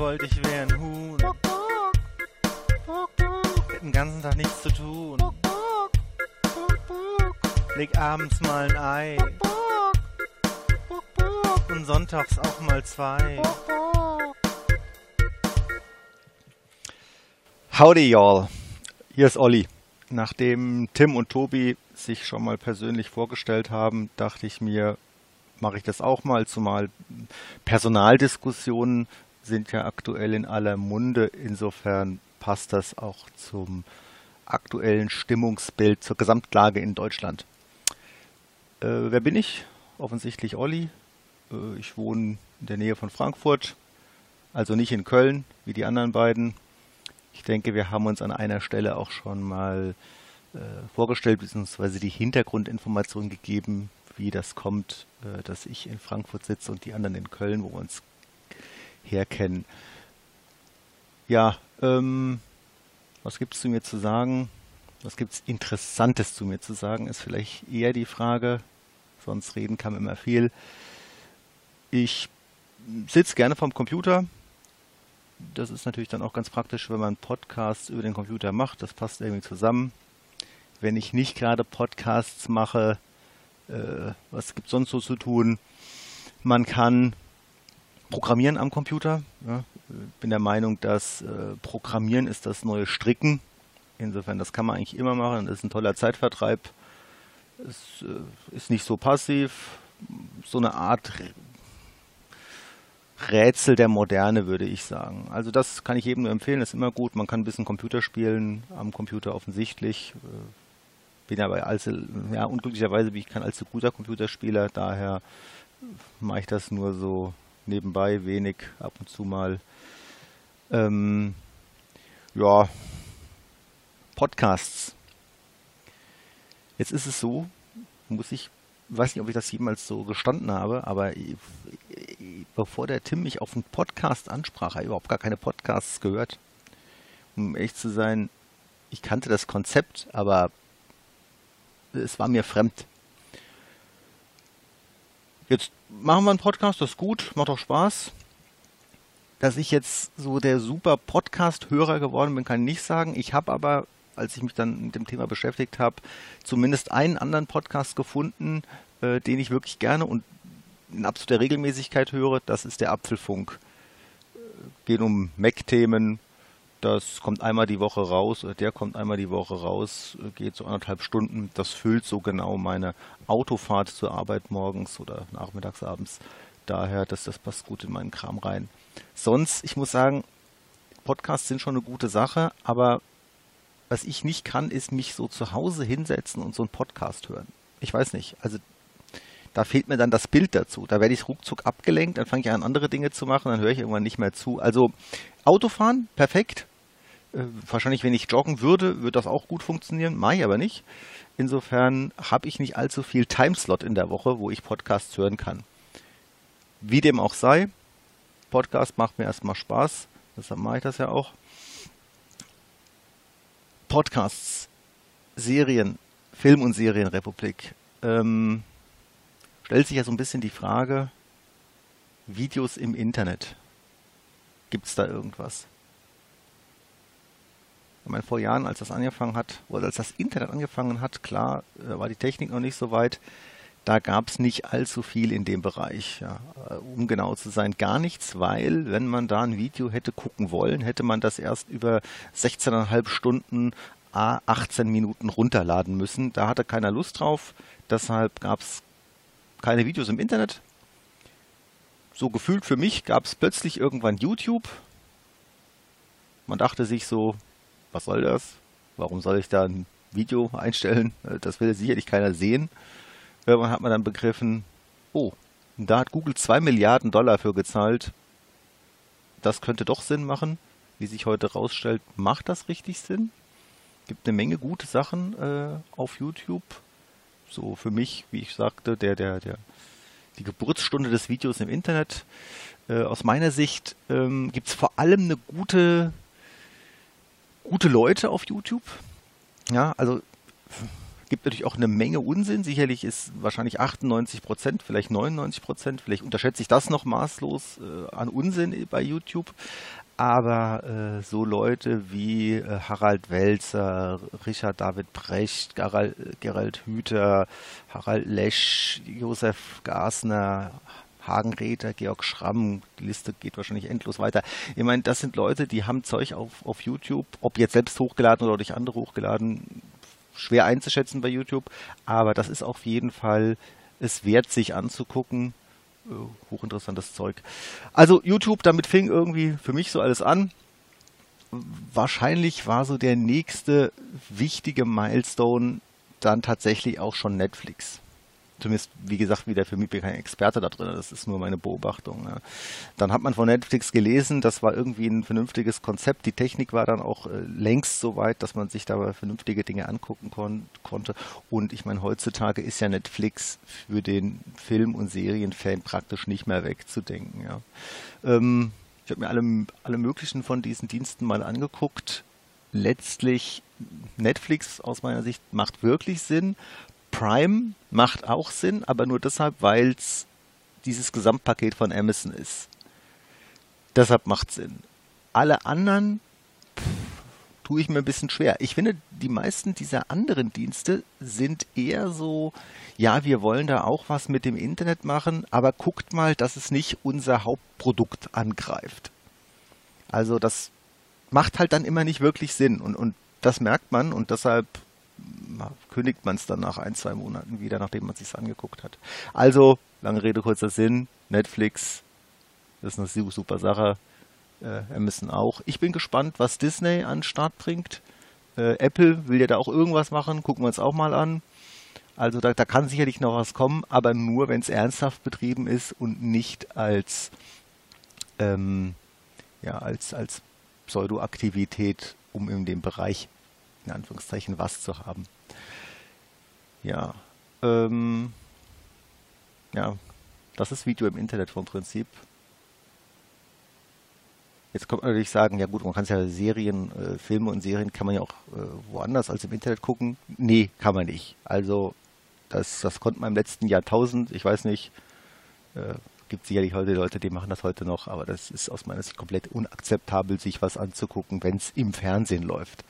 wollte, ich wäre ein Huhn. Hätte den ganzen Tag nichts zu tun. Leg abends mal ein Ei. Und sonntags auch mal zwei. Howdy, y'all. Hier ist Olli. Nachdem Tim und Tobi sich schon mal persönlich vorgestellt haben, dachte ich mir, mache ich das auch mal, zumal Personaldiskussionen sind ja aktuell in aller Munde. Insofern passt das auch zum aktuellen Stimmungsbild, zur Gesamtlage in Deutschland. Äh, wer bin ich? Offensichtlich Olli. Äh, ich wohne in der Nähe von Frankfurt, also nicht in Köln wie die anderen beiden. Ich denke, wir haben uns an einer Stelle auch schon mal äh, vorgestellt, beziehungsweise die Hintergrundinformation gegeben, wie das kommt, äh, dass ich in Frankfurt sitze und die anderen in Köln, wo wir uns herkennen. Ja, ähm, was gibt es zu mir zu sagen? Was gibt es Interessantes zu mir zu sagen, ist vielleicht eher die Frage. Sonst reden kann immer viel. Ich sitze gerne vorm Computer. Das ist natürlich dann auch ganz praktisch, wenn man Podcasts über den Computer macht. Das passt irgendwie zusammen. Wenn ich nicht gerade Podcasts mache, äh, was gibt es sonst so zu tun? Man kann programmieren am Computer. Ja. Bin der Meinung, dass äh, Programmieren ist das neue Stricken. Insofern, das kann man eigentlich immer machen. Das ist ein toller Zeitvertreib. Es äh, ist nicht so passiv. So eine Art Rätsel der Moderne, würde ich sagen. Also das kann ich jedem nur empfehlen, ist immer gut. Man kann ein bisschen Computer spielen, am Computer offensichtlich. Äh, bin aber allzu, ja, unglücklicherweise bin ich kein allzu guter Computerspieler, daher mache ich das nur so nebenbei, wenig, ab und zu mal. Ähm, ja, Podcasts. Jetzt ist es so, muss ich, weiß nicht, ob ich das jemals so gestanden habe, aber bevor der Tim mich auf einen Podcast ansprach, habe ich überhaupt gar keine Podcasts gehört. Um ehrlich zu sein, ich kannte das Konzept, aber es war mir fremd. Jetzt machen wir einen Podcast, das ist gut, macht auch Spaß. Dass ich jetzt so der super Podcast-Hörer geworden bin, kann ich nicht sagen. Ich habe aber, als ich mich dann mit dem Thema beschäftigt habe, zumindest einen anderen Podcast gefunden, äh, den ich wirklich gerne und in absoluter Regelmäßigkeit höre. Das ist der Apfelfunk. Äh, geht um Mac-Themen, das kommt einmal die Woche raus, der kommt einmal die Woche raus, geht so anderthalb Stunden. Das füllt so genau meine Autofahrt zur Arbeit morgens oder nachmittags, abends. Daher, dass das passt gut in meinen Kram rein. Sonst, ich muss sagen, Podcasts sind schon eine gute Sache, aber was ich nicht kann, ist mich so zu Hause hinsetzen und so einen Podcast hören. Ich weiß nicht. Also da fehlt mir dann das Bild dazu. Da werde ich ruckzuck abgelenkt, dann fange ich an, andere Dinge zu machen, dann höre ich irgendwann nicht mehr zu. Also Autofahren, perfekt. Äh, wahrscheinlich, wenn ich joggen würde, würde das auch gut funktionieren, mache ich aber nicht. Insofern habe ich nicht allzu viel Timeslot in der Woche, wo ich Podcasts hören kann. Wie dem auch sei, Podcast macht mir erstmal Spaß, deshalb mache ich das ja auch. Podcasts, Serien, Film- und Serienrepublik. Ähm, stellt sich ja so ein bisschen die Frage, Videos im Internet. Gibt es da irgendwas? Ich meine, vor Jahren, als das angefangen hat, oder als das Internet angefangen hat, klar, äh, war die Technik noch nicht so weit. Da gab es nicht allzu viel in dem Bereich. Ja. Äh, um genau zu sein, gar nichts, weil wenn man da ein Video hätte gucken wollen, hätte man das erst über 16,5 Stunden A 18 Minuten runterladen müssen. Da hatte keiner Lust drauf. Deshalb gab es keine Videos im Internet. So gefühlt für mich gab es plötzlich irgendwann YouTube. Man dachte sich so, was soll das? Warum soll ich da ein Video einstellen? Äh, das will sicherlich keiner sehen. Irgendwann hat man dann begriffen, oh, da hat Google zwei Milliarden Dollar für gezahlt. Das könnte doch Sinn machen. Wie sich heute rausstellt, macht das richtig Sinn? Gibt eine Menge gute Sachen äh, auf YouTube. So für mich, wie ich sagte, der, der, der, die Geburtsstunde des Videos im Internet. Äh, aus meiner Sicht ähm, gibt es vor allem eine gute gute Leute auf YouTube. Ja, also Gibt natürlich auch eine Menge Unsinn. Sicherlich ist wahrscheinlich 98 Prozent, vielleicht 99 Prozent, vielleicht unterschätze ich das noch maßlos äh, an Unsinn bei YouTube. Aber äh, so Leute wie äh, Harald Welzer, Richard David Brecht, Gerald, Gerald Hüther, Harald Lesch, Josef Gasner, Hagen Räther, Georg Schramm, die Liste geht wahrscheinlich endlos weiter. Ich meine, das sind Leute, die haben Zeug auf, auf YouTube, ob jetzt selbst hochgeladen oder durch andere hochgeladen, schwer einzuschätzen bei YouTube, aber das ist auf jeden Fall es wert, sich anzugucken. Äh, hochinteressantes Zeug. Also YouTube, damit fing irgendwie für mich so alles an. Wahrscheinlich war so der nächste wichtige Milestone dann tatsächlich auch schon Netflix zumindest, wie gesagt, wieder für mich kein Experte da drin, das ist nur meine Beobachtung. Ne. Dann hat man von Netflix gelesen, das war irgendwie ein vernünftiges Konzept. Die Technik war dann auch äh, längst so weit, dass man sich da vernünftige Dinge angucken kon konnte. Und ich meine, heutzutage ist ja Netflix für den Film- und Serienfan praktisch nicht mehr wegzudenken. Ja. Ähm, ich habe mir alle, alle möglichen von diesen Diensten mal angeguckt. Letztlich Netflix aus meiner Sicht macht wirklich Sinn. Prime macht auch Sinn, aber nur deshalb, weil es dieses Gesamtpaket von Amazon ist. Deshalb macht Sinn. Alle anderen tue ich mir ein bisschen schwer. Ich finde, die meisten dieser anderen Dienste sind eher so, ja, wir wollen da auch was mit dem Internet machen, aber guckt mal, dass es nicht unser Hauptprodukt angreift. Also das macht halt dann immer nicht wirklich Sinn und, und das merkt man und deshalb kündigt man es dann nach ein, zwei Monaten wieder, nachdem man es sich angeguckt hat. Also, lange Rede, kurzer Sinn, Netflix, das ist eine super Sache. Äh, Amazon auch. Ich bin gespannt, was Disney an den Start bringt. Äh, Apple will ja da auch irgendwas machen, gucken wir uns auch mal an. Also da, da kann sicherlich noch was kommen, aber nur, wenn es ernsthaft betrieben ist und nicht als, ähm, ja, als, als Pseudoaktivität, um in dem Bereich in Anführungszeichen was zu haben. Ja, ähm, ja, das ist Video im Internet vom Prinzip. Jetzt kommt man natürlich sagen, ja gut, man kann es ja Serien, äh, Filme und Serien kann man ja auch äh, woanders als im Internet gucken. Nee, kann man nicht. Also das, das konnte man im letzten Jahrtausend, ich weiß nicht, äh, gibt sicherlich heute Leute, die machen das heute noch, aber das ist aus meiner Sicht komplett unakzeptabel, sich was anzugucken, wenn es im Fernsehen läuft.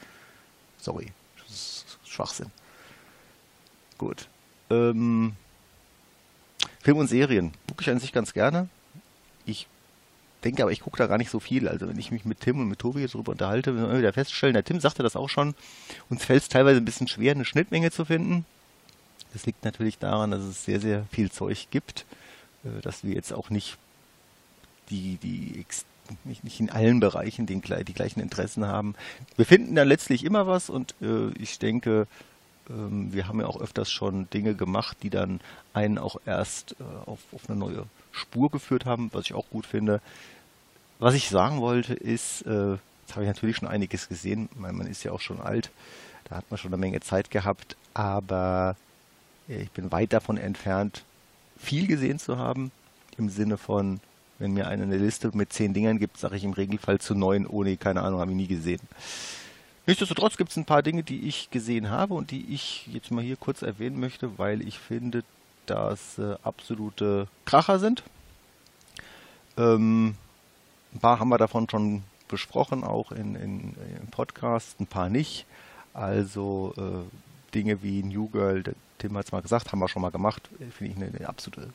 Sorry, Schwachsinn. Gut. Ähm, Film und Serien gucke ich an sich ganz gerne. Ich denke aber, ich gucke da gar nicht so viel. Also wenn ich mich mit Tim und mit Tobi darüber unterhalte, wir wieder feststellen, der Tim sagte das auch schon, uns fällt es teilweise ein bisschen schwer, eine Schnittmenge zu finden. Das liegt natürlich daran, dass es sehr, sehr viel Zeug gibt, äh, dass wir jetzt auch nicht die, die nicht, nicht in allen Bereichen den, die gleichen Interessen haben. Wir finden dann letztlich immer was und äh, ich denke, ähm, wir haben ja auch öfters schon Dinge gemacht, die dann einen auch erst äh, auf, auf eine neue Spur geführt haben, was ich auch gut finde. Was ich sagen wollte ist, äh, jetzt habe ich natürlich schon einiges gesehen, mein, man ist ja auch schon alt, da hat man schon eine Menge Zeit gehabt, aber ich bin weit davon entfernt, viel gesehen zu haben, im Sinne von wenn mir einer eine Liste mit zehn Dingern gibt, sage ich im Regelfall zu neun, ohne, keine Ahnung, habe ich nie gesehen. Nichtsdestotrotz gibt es ein paar Dinge, die ich gesehen habe und die ich jetzt mal hier kurz erwähnen möchte, weil ich finde, dass äh, absolute Kracher sind. Ähm, ein paar haben wir davon schon besprochen, auch in, in, im Podcast, ein paar nicht. Also äh, Dinge wie New Girl, Tim hat es mal gesagt, haben wir schon mal gemacht, finde ich eine, eine absolute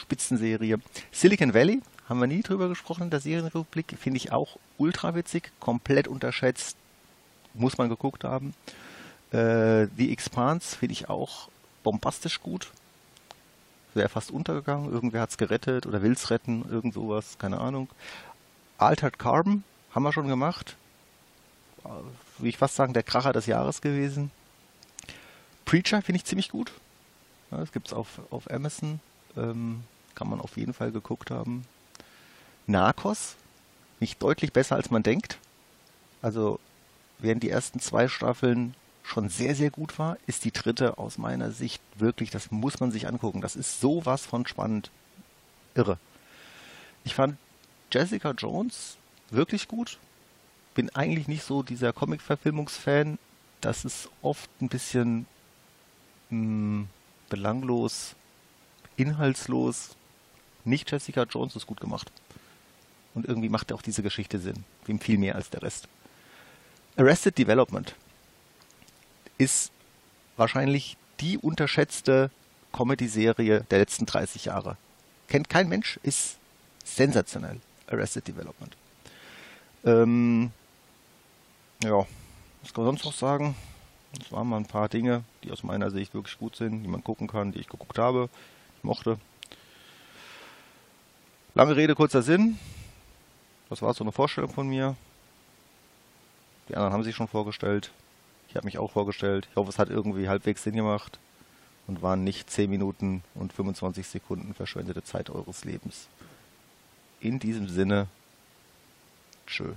Spitzenserie. Silicon Valley, haben wir nie drüber gesprochen in der Serienrepublik, finde ich auch ultra witzig, komplett unterschätzt, muss man geguckt haben. Äh, The Expanse finde ich auch bombastisch gut. Wäre fast untergegangen, irgendwer hat es gerettet oder will es retten, irgend sowas, keine Ahnung. Altered Carbon haben wir schon gemacht. Würde ich fast sagen, der Kracher des Jahres gewesen. Preacher finde ich ziemlich gut. Ja, das gibt es auf, auf Amazon. Ähm, kann man auf jeden Fall geguckt haben. Narcos, nicht deutlich besser als man denkt. Also während die ersten zwei Staffeln schon sehr, sehr gut war, ist die dritte aus meiner Sicht wirklich, das muss man sich angucken. Das ist sowas von spannend. Irre. Ich fand Jessica Jones wirklich gut. Bin eigentlich nicht so dieser Comic-Verfilmungsfan. Das ist oft ein bisschen mh, belanglos, inhaltslos. Nicht Jessica Jones ist gut gemacht. Und irgendwie macht auch diese Geschichte Sinn. Ihm viel mehr als der Rest. Arrested Development ist wahrscheinlich die unterschätzte Comedy-Serie der letzten 30 Jahre. Kennt kein Mensch, ist sensationell. Arrested Development. Ähm, ja, was kann man sonst noch sagen? Das waren mal ein paar Dinge, die aus meiner Sicht wirklich gut sind, die man gucken kann, die ich geguckt habe, ich mochte. Lange Rede, kurzer Sinn. Das war so eine Vorstellung von mir. Die anderen haben sich schon vorgestellt. Ich habe mich auch vorgestellt. Ich hoffe, es hat irgendwie halbwegs Sinn gemacht und waren nicht 10 Minuten und 25 Sekunden verschwendete Zeit eures Lebens. In diesem Sinne, tschö.